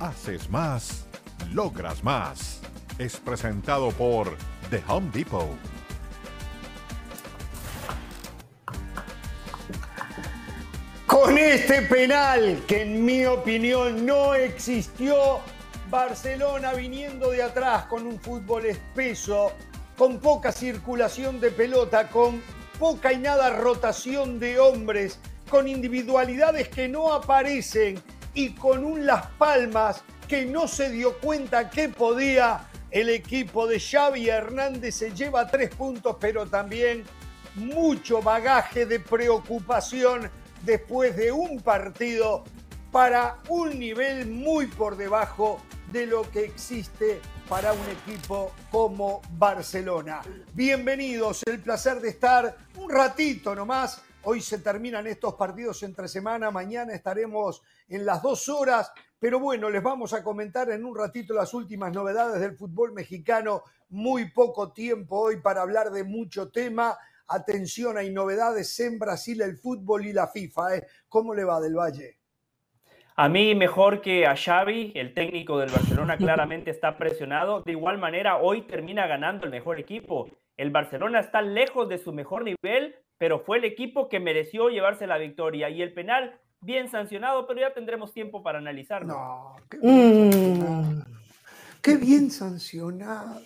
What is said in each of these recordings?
Haces más, logras más. Es presentado por The Home Depot. Con este penal que en mi opinión no existió, Barcelona viniendo de atrás con un fútbol espeso, con poca circulación de pelota, con poca y nada rotación de hombres, con individualidades que no aparecen y con un Las Palmas que no se dio cuenta que podía. El equipo de Xavi Hernández se lleva tres puntos, pero también mucho bagaje de preocupación después de un partido para un nivel muy por debajo de lo que existe para un equipo como Barcelona. Bienvenidos, el placer de estar un ratito nomás. Hoy se terminan estos partidos entre semana, mañana estaremos en las dos horas, pero bueno, les vamos a comentar en un ratito las últimas novedades del fútbol mexicano. Muy poco tiempo hoy para hablar de mucho tema. Atención, hay novedades en Brasil, el fútbol y la FIFA. ¿eh? ¿Cómo le va del Valle? A mí mejor que a Xavi, el técnico del Barcelona claramente está presionado. De igual manera, hoy termina ganando el mejor equipo. El Barcelona está lejos de su mejor nivel, pero fue el equipo que mereció llevarse la victoria. Y el penal, bien sancionado, pero ya tendremos tiempo para analizarlo. No, qué bien, sancionado. Qué bien sancionado.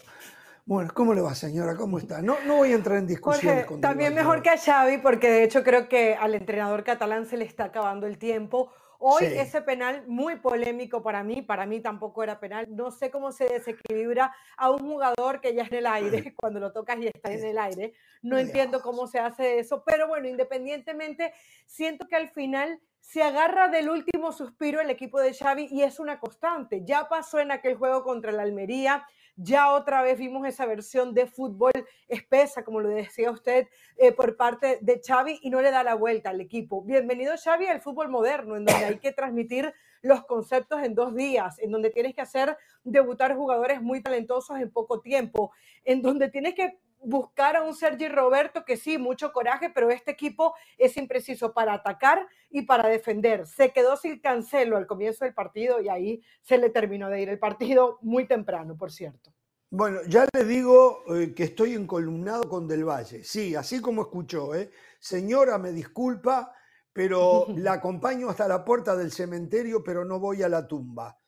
Bueno, ¿cómo le va, señora? ¿Cómo está? No, no voy a entrar en discusión Jorge, con también mejor que a Xavi, porque de hecho creo que al entrenador catalán se le está acabando el tiempo. Hoy Sí. ese penal muy polémico para mí, para mí tampoco era penal. No sé cómo se desequilibra a un jugador que ya es en el aire, cuando lo tocas y está en el aire. No entiendo cómo se hace eso, pero bueno, independientemente, siento que al final se agarra del último suspiro el equipo de Xavi y es una constante. Ya pasó en aquel juego contra el Almería, ya otra vez vimos esa versión de fútbol espesa, como lo decía usted, eh, por parte de Xavi y no le da la vuelta al equipo. Bienvenido Xavi al fútbol moderno, en donde hay que transmitir los conceptos en dos días, en donde tienes que hacer debutar jugadores muy talentosos en poco tiempo, en donde tienes que buscar a un Sergi Roberto que sí, mucho coraje, pero este equipo es impreciso para atacar y para defender. Se quedó sin cancelo al comienzo del partido y ahí se le terminó de ir el partido muy temprano, por cierto. Bueno, ya le digo eh, que estoy encolumnado con Del Valle. Sí, así como escuchó, ¿eh? Señora, me disculpa, pero la acompaño hasta la puerta del cementerio, pero no voy a la tumba.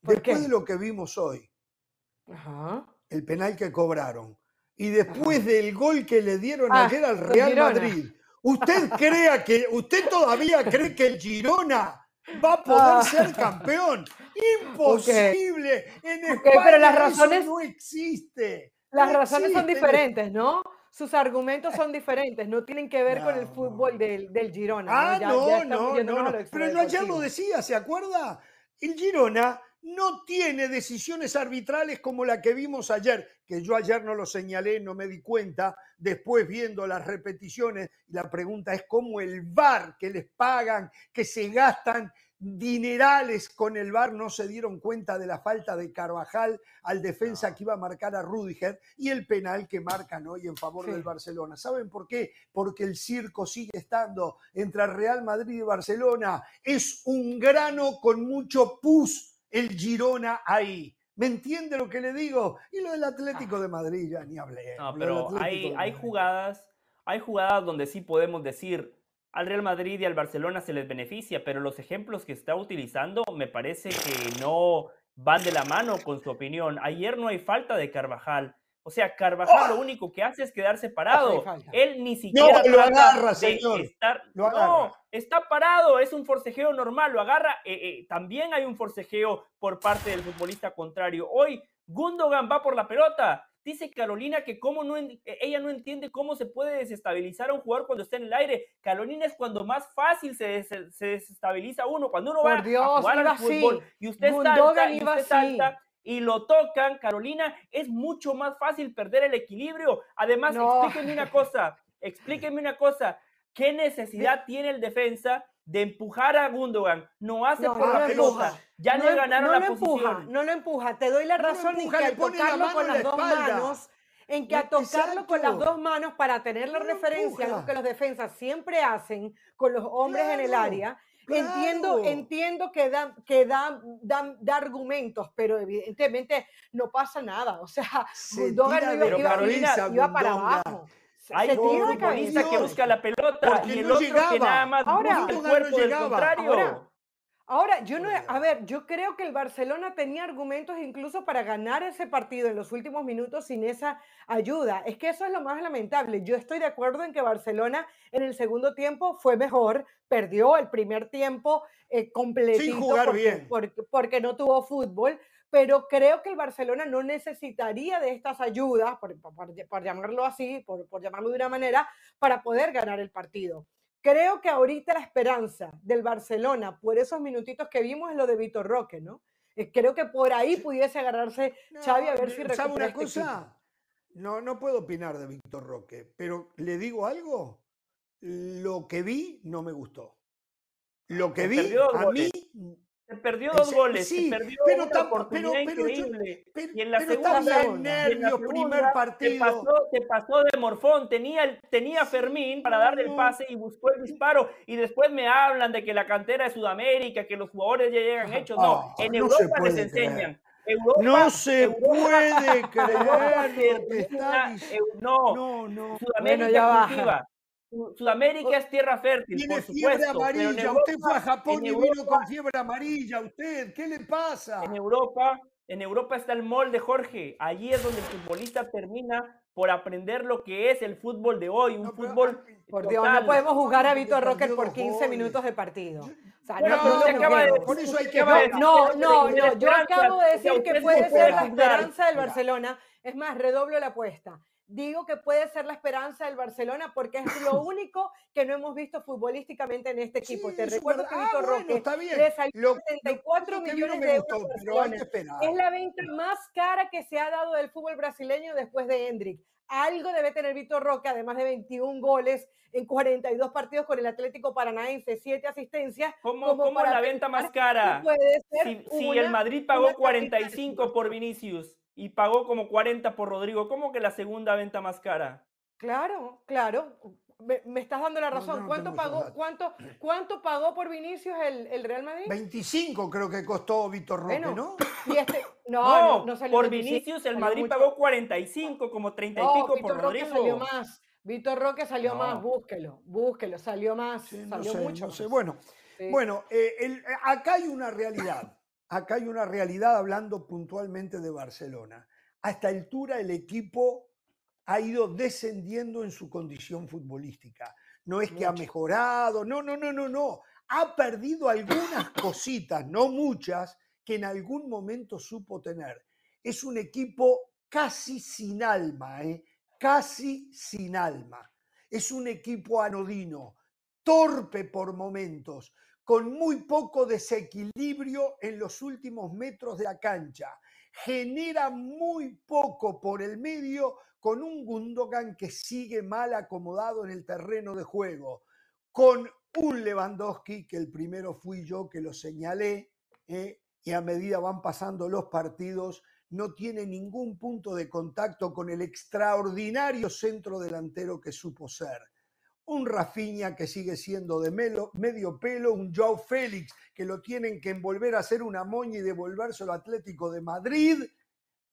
¿Por Después qué? de lo que vimos hoy, Ajá. el penal que cobraron, y después del gol que le dieron Ah, ayer al Real. Madrid, ¿usted crea que, usted todavía cree que el Girona va a poder Ah. ser campeón? Imposible. En España pero las eso razones- no existe. Las No razones son diferentes, ¿no? Sus argumentos son diferentes, no tienen que ver con el No. fútbol del, del Girona. Ah, no, ya no, no, no. Pero yo ayer lo decía, ¿se acuerda? El Girona no tiene decisiones arbitrales como la que vimos ayer, que yo ayer no lo señalé, no me di cuenta, después viendo las repeticiones, la pregunta es cómo el VAR que les pagan, que se gastan dinerales con el VAR, no se dieron cuenta de la falta de Carvajal al defensa que iba a marcar a Rudiger y el penal que marcan hoy en favor Sí. del Barcelona. ¿Saben por qué? Porque el circo sigue estando entre Real Madrid y Barcelona. Es un grano con mucho pus el Girona ahí. ¿Me entiende lo que le digo? Y lo del Atlético de Madrid ya ni hablé. No, pero hay, hay jugadas, hay jugadas donde sí podemos decir al Real Madrid y al Barcelona se les beneficia, pero los ejemplos que está utilizando me parece que no van de la mano con su opinión. Ayer no hay falta de Carvajal. O sea, Carvajal lo único que hace es quedarse parado. Él ni siquiera lo trata agarra, señor. estar. Lo no, está parado, es un forcejeo normal, lo agarra. eh, eh, también hay un forcejeo por parte del futbolista contrario. Hoy Gundogan va por la pelota. Dice Carolina que cómo no en- eh, ella no entiende cómo se puede desestabilizar a un jugador cuando está en el aire. Carolina es cuando más fácil se, des- se desestabiliza uno. Cuando uno va Por Dios, a jugar al fútbol así. y usted Gundogan salta, y usted salta y lo tocan, Carolina, es mucho más fácil perder el equilibrio. Además, No. explíquenme una cosa, explíquenme una cosa. ¿Qué necesidad tiene el defensa de empujar a Gundogan? No hace No, por no la lo pelota. empuja. Ya no, le em- ganaron no la lo posición. empuja, no lo empuja. Te doy la No lo razón empuja, en que la tocarlo mano con la las dos manos, en que No, al tocarlo con las dos manos para tener la No lo referencia, empuja. que los defensas siempre hacen con los hombres en el área, Claro. entiendo que da, que da, da, da argumentos, pero evidentemente no pasa nada. O sea, Se Gundogan no iba, iba- Carolina, iba para abajo. Hay se un futbolista que busca la pelota Porque y el no otro que llegaba. nada más Ahora- busca el no cuerpo del llegaba. contrario. Ahora, Ahora, yo no, a ver, yo creo que el Barcelona tenía argumentos incluso para ganar ese partido en los últimos minutos sin esa ayuda. Es que eso es lo más lamentable. Yo estoy de acuerdo en que Barcelona en el segundo tiempo fue mejor, perdió el primer tiempo eh, completito jugar porque, bien. porque- porque no tuvo fútbol, pero creo que el Barcelona no necesitaría de estas ayudas, por, por- por- por llamarlo así, por, por llamarlo de una manera, para poder ganar el partido. Creo que ahorita la esperanza del Barcelona por esos minutitos que vimos es lo de Vitor Roque, ¿no? Eh, Creo que por ahí pudiese agarrarse Xavi a ver si ¿Sabe recupera una este cosa? No, no puedo opinar de Víctor Roque, pero le digo algo. Lo que vi no me gustó. Lo que vi a mí. Se perdió dos goles, sí, se perdió pero una oportunidad pero- pero yo- increíble. Pero, y en la pero segunda, está bien, segunda, y en la primer partido. Te pasó, te pasó de morfón, tenía, el- tenía Fermín para darle el pase y buscó el disparo. Y después me hablan de que la cantera de Sudamérica, que los jugadores ya llegan hechos. No, en no Europa les enseñan. Europa, No se Europa- puede Europa creer lo que está diciendo. eu- no, No, no. Sudamérica ya cultiva. Sudamérica es tierra fértil, Tiene por fiebre supuesto. en amarilla. Usted fue a Europa- Japón y vino Europa- con fiebre amarilla. ¿Usted qué le pasa? En Europa, en Europa está el molde, Jorge. Allí es donde el futbolista termina por aprender lo que es el fútbol de hoy, un No, fútbol Por Dios, total. no podemos jugar a Víctor perdió por dos 15 goles. minutos de partido. O sea, Bueno, no, no acaba de. Por eso hay que. No, no, no, yo esperanza, acabo de decir que puede ser la esperanza del Mira. Barcelona. Es más, redoblo la apuesta. Digo que puede ser la esperanza del Barcelona porque es lo único que no hemos visto futbolísticamente en este equipo. Sí, Te recuerdo verdad. que Ah, Víctor bueno, Roque está bien. le salió Lo- 74 lo no millones me de euros gustó, al pero. Es la venta más cara que se ha dado del fútbol brasileño después de Hendrik. Algo debe tener Víctor Roque, además de 21 goles en 42 partidos con el Atlético Paranaense, 7 asistencias. ¿Cómo, como cómo para la venta más cara? puede ser Si, si una- el Madrid pagó una carrera 45 por Vinicius y pagó como 40 por Rodrigo, ¿cómo que la segunda venta más cara? Claro, claro. Me, me estás dando la razón. no ¿Cuánto, pagó, cuánto, ¿Cuánto pagó por Vinicius el, el Real Madrid? 25 creo que costó Víctor Roque, Bueno, ¿no? Y este, no, No, no, no salió por 25, Vinicius el Madrid mucho- pagó 45, como 30 y No, pico Víctor por Roque Rodrigo. salió más. Víctor Roque salió No. más, búsquelo, búsquelo, salió más, Sí, no salió sé, mucho. no sé. más. Bueno, Sí. bueno eh, el- eh, acá hay una realidad. Acá hay una realidad hablando puntualmente de Barcelona. A esta altura el equipo ha ido descendiendo en su condición futbolística. No es que ha mejorado, no, no, no, no, no. Ha perdido algunas cositas, no muchas, que en algún momento supo tener. Es un equipo casi sin alma, ¿eh? casi sin alma. Es un equipo anodino, torpe por momentos, con muy poco desequilibrio en los últimos metros de la cancha. Genera muy poco por el medio con un Gundogan que sigue mal acomodado en el terreno de juego, con un Lewandowski, que el primero fui yo que lo señalé, ¿eh? y a medida van pasando los partidos, no tiene ningún punto de contacto con el extraordinario centro delantero que supo ser un Rafinha que sigue siendo de melo- medio pelo, un Joao Félix que lo tienen que envolver a hacer una moña y devolvérselo al Atlético de Madrid,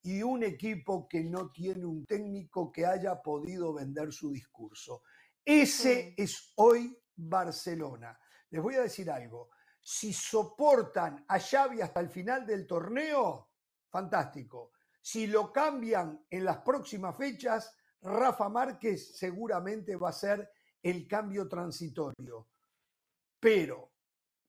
y un equipo que no tiene un técnico que haya podido vender su discurso. Ese es hoy Barcelona. Les voy a decir algo. Si soportan a Xavi hasta el final del torneo, fantástico. Si lo cambian en las próximas fechas, Rafa Márquez seguramente va a ser el cambio transitorio. Pero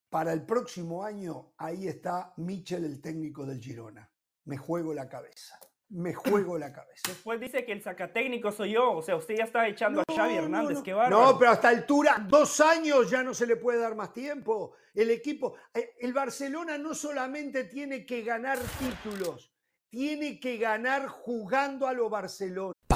para el próximo año, ahí está Michel, el técnico del Girona. Me juego la cabeza. Me juego la cabeza. Después dice que el sacatécnico soy yo. O sea, usted ya está echando a Xavi No, no, Hernández. no. Qué bárbaro. No, pero hasta altura, dos años ya no se le puede dar más tiempo. El equipo, eh, el Barcelona no solamente tiene que ganar títulos, tiene que ganar jugando a lo Barcelona.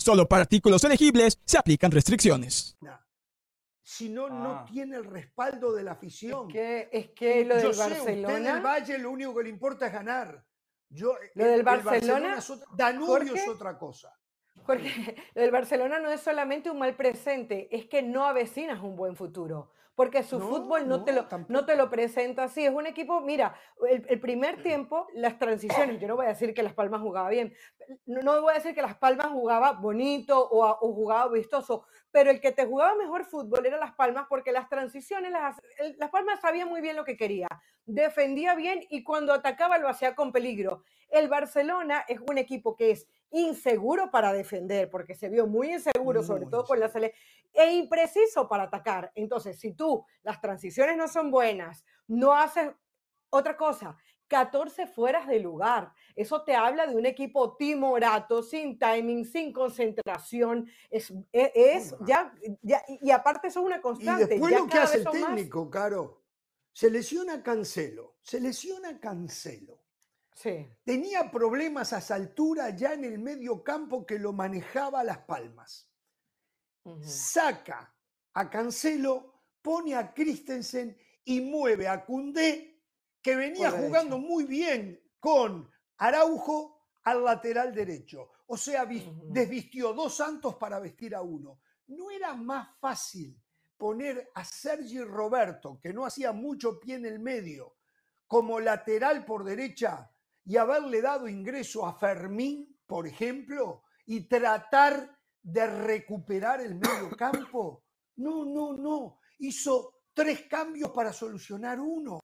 Solo para artículos elegibles se aplican restricciones. Si no, no Ah. tiene el respaldo de la afición. Es que, es que lo Yo del sé, usted del Barcelona. Valle lo único que le importa es ganar. Yo, Lo el- del el Barcelona, es otra- Danubio es Jorge, otra cosa. Porque lo del Barcelona no es solamente un mal presente, es que no avecinas un buen futuro. Porque su No, fútbol no, te lo, no te lo presenta así. Es un equipo, mira, el, el primer tiempo, las transiciones, yo no voy a decir que Las Palmas jugaba bien, no, no voy a decir que Las Palmas jugaba bonito o, a- o jugaba vistoso, pero el que te jugaba mejor fútbol era Las Palmas porque las transiciones, las, el- Las Palmas sabía muy bien lo que quería, defendía bien y cuando atacaba lo hacía con peligro. El Barcelona es un equipo que es inseguro para defender, porque se vio muy inseguro, sobre Muy todo con la selección, e impreciso para atacar. Entonces, si tú las transiciones no son buenas, no haces otra cosa, 14 fueras de lugar. Eso te habla de un equipo timorato, sin timing, sin concentración. Es, e- es, Muy ya, ya- y aparte eso es una Y constante. después ya lo que hace el son más- técnico, Caro. Se lesiona Cancelo. Se lesiona Cancelo. Sí. Tenía problemas a esa altura ya en el medio campo que lo manejaba a Las Palmas. Saca a Cancelo, pone a Christensen y mueve a Cundé, que venía jugando derecha. muy bien con Araujo al lateral derecho. O sea, desvistió dos santos para vestir a uno. ¿No era más fácil poner a Sergi Roberto, que no hacía mucho pie en el medio, como lateral por derecha y haberle dado ingreso a Fermín, por ejemplo, y tratar de recuperar el medio campo? No, no, no. Hizo tres cambios para solucionar uno.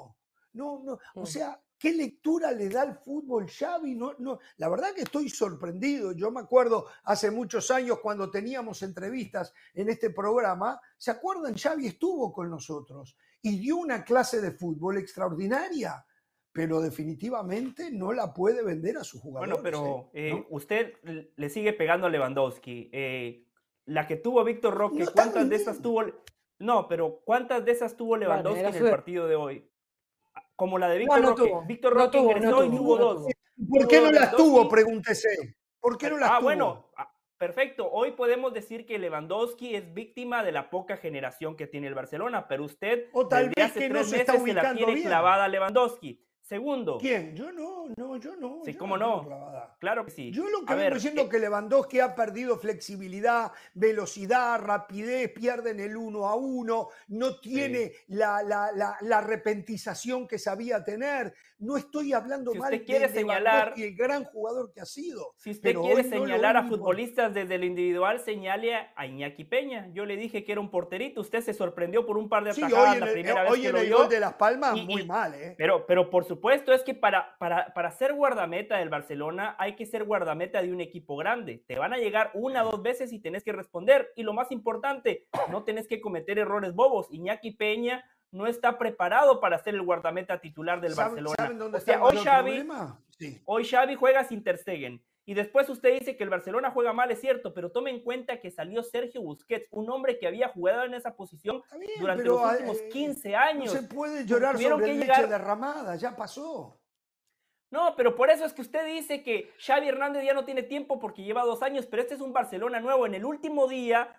No, no. O Mm. sea, ¿qué lectura le da al fútbol Xavi? No, no. La verdad que estoy sorprendido. Yo me acuerdo hace muchos años cuando teníamos entrevistas en este programa, ¿se acuerdan? Xavi estuvo con nosotros y dio una clase de fútbol extraordinaria, pero definitivamente no la puede vender a sus jugadores. Bueno, pero ¿eh? eh, ¿No? usted le sigue pegando a Lewandowski. Eh, la que tuvo Víctor Roque, No está ¿cuántas de esas tuvo? No, pero ¿cuántas de esas tuvo Lewandowski en su- el partido de hoy? Ah, Como la de Víctor no Roque. tuvo, Víctor no Roque ingresó y tuvo, dos. ¿Por qué no las tuvo? Lewandowski- Pregúntese. ¿Por qué no las ah, tuvo? bueno, ah, perfecto. Hoy podemos decir que Lewandowski es víctima de la poca generación que tiene el Barcelona, pero usted O tal desde vez hace que no tres se está meses se la tiene bien. clavada a Lewandowski. Segundo, ¿Quién? Yo no, no, yo no. Sí, yo cómo no. claro que sí. Yo lo que vengo diciendo eh, es que Lewandowski ha perdido flexibilidad, velocidad, rapidez, pierden el uno a uno, no tiene la, la, la, la repentización que sabía tener. No estoy hablando Si mal usted quiere de señalar- el gran jugador que ha sido. Si usted pero quiere no lo señalar a futbolistas desde el individual, señale a- Iñaki Peña. Yo le dije que era un porterito. Usted se sorprendió por un par de Sí, atajadas hoy en la el, primera hoy vez en lo el gol de Las Palmas, y- muy y- mal, ¿eh? Pero, pero por supuesto es que para, para, para ser guardameta del Barcelona hay que ser guardameta de un equipo grande. Te van a llegar una o dos veces y tenés que responder. Y lo más importante, no tenés que cometer errores bobos. Iñaki Peña no está preparado para ser el guardameta titular del ¿Saben- Barcelona. ¿Saben dónde O sea, hoy Xavi? Sí. Hoy Xavi juega sin Ter Stegen. Y después usted dice que el Barcelona juega mal, es cierto, pero tome en cuenta que salió Sergio Busquets, un hombre que había jugado en esa posición bien, durante los últimos eh, 15 No años. se puede llorar sobre que leche llegar- derramada, ya pasó. No, pero por eso es que usted dice que Xavi Hernández ya no tiene tiempo porque lleva dos años, pero este es un Barcelona nuevo. En el último día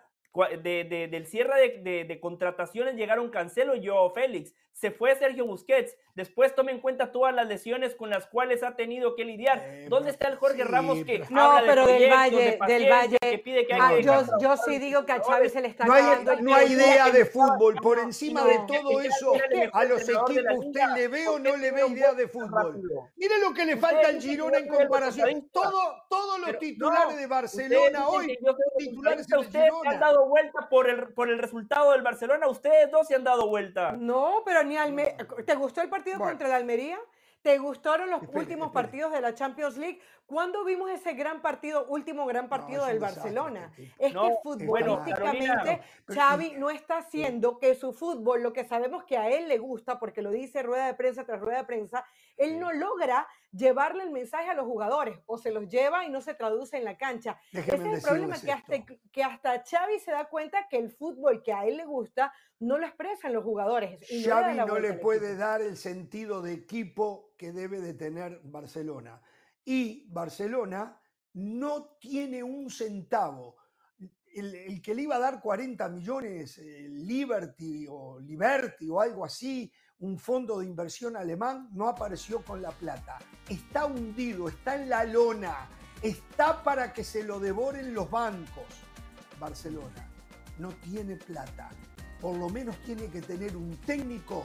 de- de- del cierre de, de- de contrataciones llegaron Cancelo y Joao Félix. Se fue Sergio Busquets. Después tome en cuenta todas las lesiones con las cuales ha tenido que lidiar. Eh, ¿Dónde está el Jorge sí, Ramos que No, habla pero del Valle, de del Valle. que pide que hay Ah, que yo, yo sí digo que a jugadores. se le está No hay, no hay idea de fútbol. Por encima no. de todo eso, a los equipos usted liga. le ve o ¿Por no le ve idea de fútbol. Mire lo que le falta al Girona en comparación. Todo, todos los titulares no, de Barcelona hoy titulares resultadista, en el Ustedes se han Girona. Dado vuelta por el, por el resultado del Barcelona. Ustedes dos se han dado vuelta. No, pero ni Almería. ¿Te gustó el partido Bueno. contra el Almería? ¿Te ¿Te gustaron los últimos partidos de la Champions League? ¿Cuándo vimos ese gran partido, último gran partido del Barcelona? Es que futbolísticamente Xavi no está haciendo que su fútbol, lo que sabemos que a él le gusta, porque lo dice rueda de prensa tras rueda de prensa, él no logra llevarle el mensaje a los jugadores o se los lleva y no se traduce en la cancha. Ese es el problema que hasta, que hasta Xavi se da cuenta que el fútbol que a él le gusta no lo expresan los jugadores. Xavi no le puede dar el sentido de equipo que debe de tener Barcelona y Barcelona no tiene un centavo. El, que le iba a dar 40 millones, eh, Liberty o Liberty o algo así, un fondo de inversión alemán, no apareció con la plata. Está hundido, está en la lona, está para que se lo devoren los bancos. Barcelona no tiene plata. Por lo menos tiene que tener un técnico,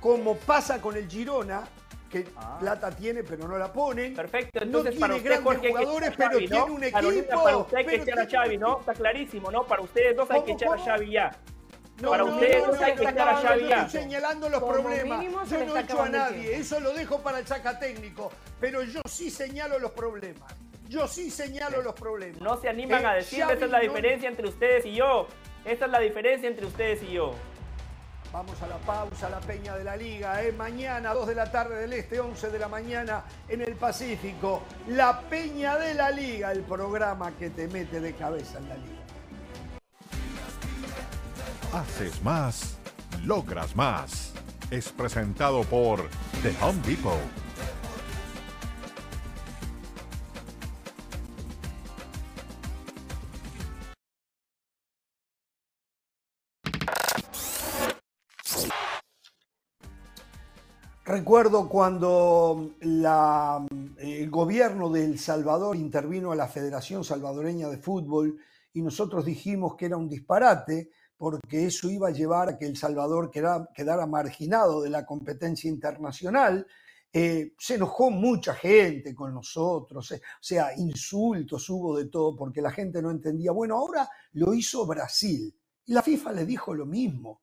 como pasa con el Girona, que ah. plata tiene pero no la ponen. Perfecto, entonces para usted, Jorge, jugadores, pero tiene un equipo. para usted hay que echar a Xavi, ¿no? Está clarísimo, ¿no? Para ustedes dos hay que echar a Xavi ya. para ustedes dos hay que echar a Xavi ya. Estoy señalando los problemas. Yo no echo a nadie, eso lo dejo para el saca técnico, pero yo sí señalo los problemas. Yo sí señalo los problemas. No se animan a decir, esa es la diferencia entre ustedes y yo. Esa es la diferencia entre ustedes y yo. Vamos a la pausa, la Peña de la Liga. ¿eh? Mañana, 2 de la tarde del Este, 11 de la mañana en el Pacífico. La Peña de la Liga, el programa que te mete de cabeza en la Liga. Haces más, logras más. Es presentado por The Home Depot. Recuerdo cuando el gobierno de El Salvador intervino a la Federación Salvadoreña de Fútbol y nosotros dijimos que era un disparate porque eso iba a llevar a que El Salvador quedara, marginado de la competencia internacional. Eh, se enojó mucha gente con nosotros, eh, o sea, insultos hubo de todo porque la gente no entendía. Bueno, ahora lo hizo Brasil y la FIFA le dijo lo mismo.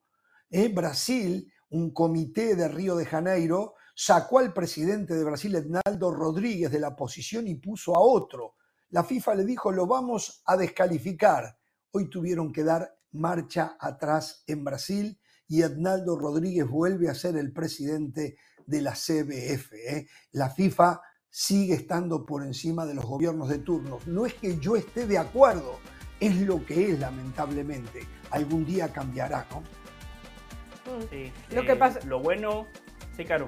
Eh, Brasil un comité de Río de Janeiro sacó al presidente de Brasil, Ednaldo Rodríguez, de la posición y puso a otro. La FIFA le dijo, lo vamos a descalificar. Hoy tuvieron que dar marcha atrás en Brasil y Ednaldo Rodríguez vuelve a ser el presidente de la CBF. ¿eh? La FIFA sigue estando por encima de los gobiernos de turno. No es que yo esté de acuerdo, es lo que es lamentablemente. Algún día cambiará. Mm. lo que pasa... Lo bueno... Sí, Caro.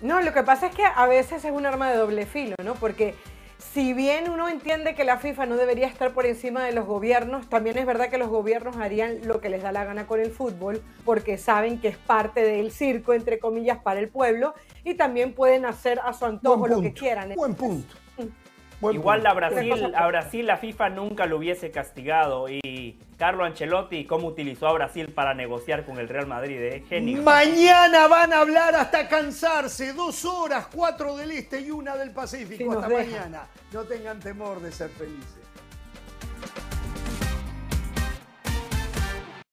No, lo que pasa es que a veces es un arma de doble filo, ¿no? Porque si bien uno entiende que la FIFA no debería estar por encima de los gobiernos, también es verdad que los gobiernos harían lo que les da la gana con el fútbol, porque saben que es parte del circo, entre comillas, para el pueblo, y también pueden hacer a su antojo lo que quieran. Buen punto. Igual a Brasil, a Brasil la FIFA nunca lo hubiese castigado y Carlo Ancelotti cómo utilizó a Brasil para negociar con el Real Madrid, ¿eh? genio. Mañana van a hablar hasta cansarse, dos horas, cuatro del este y una del Pacífico. hasta mañana. No tengan temor de ser felices.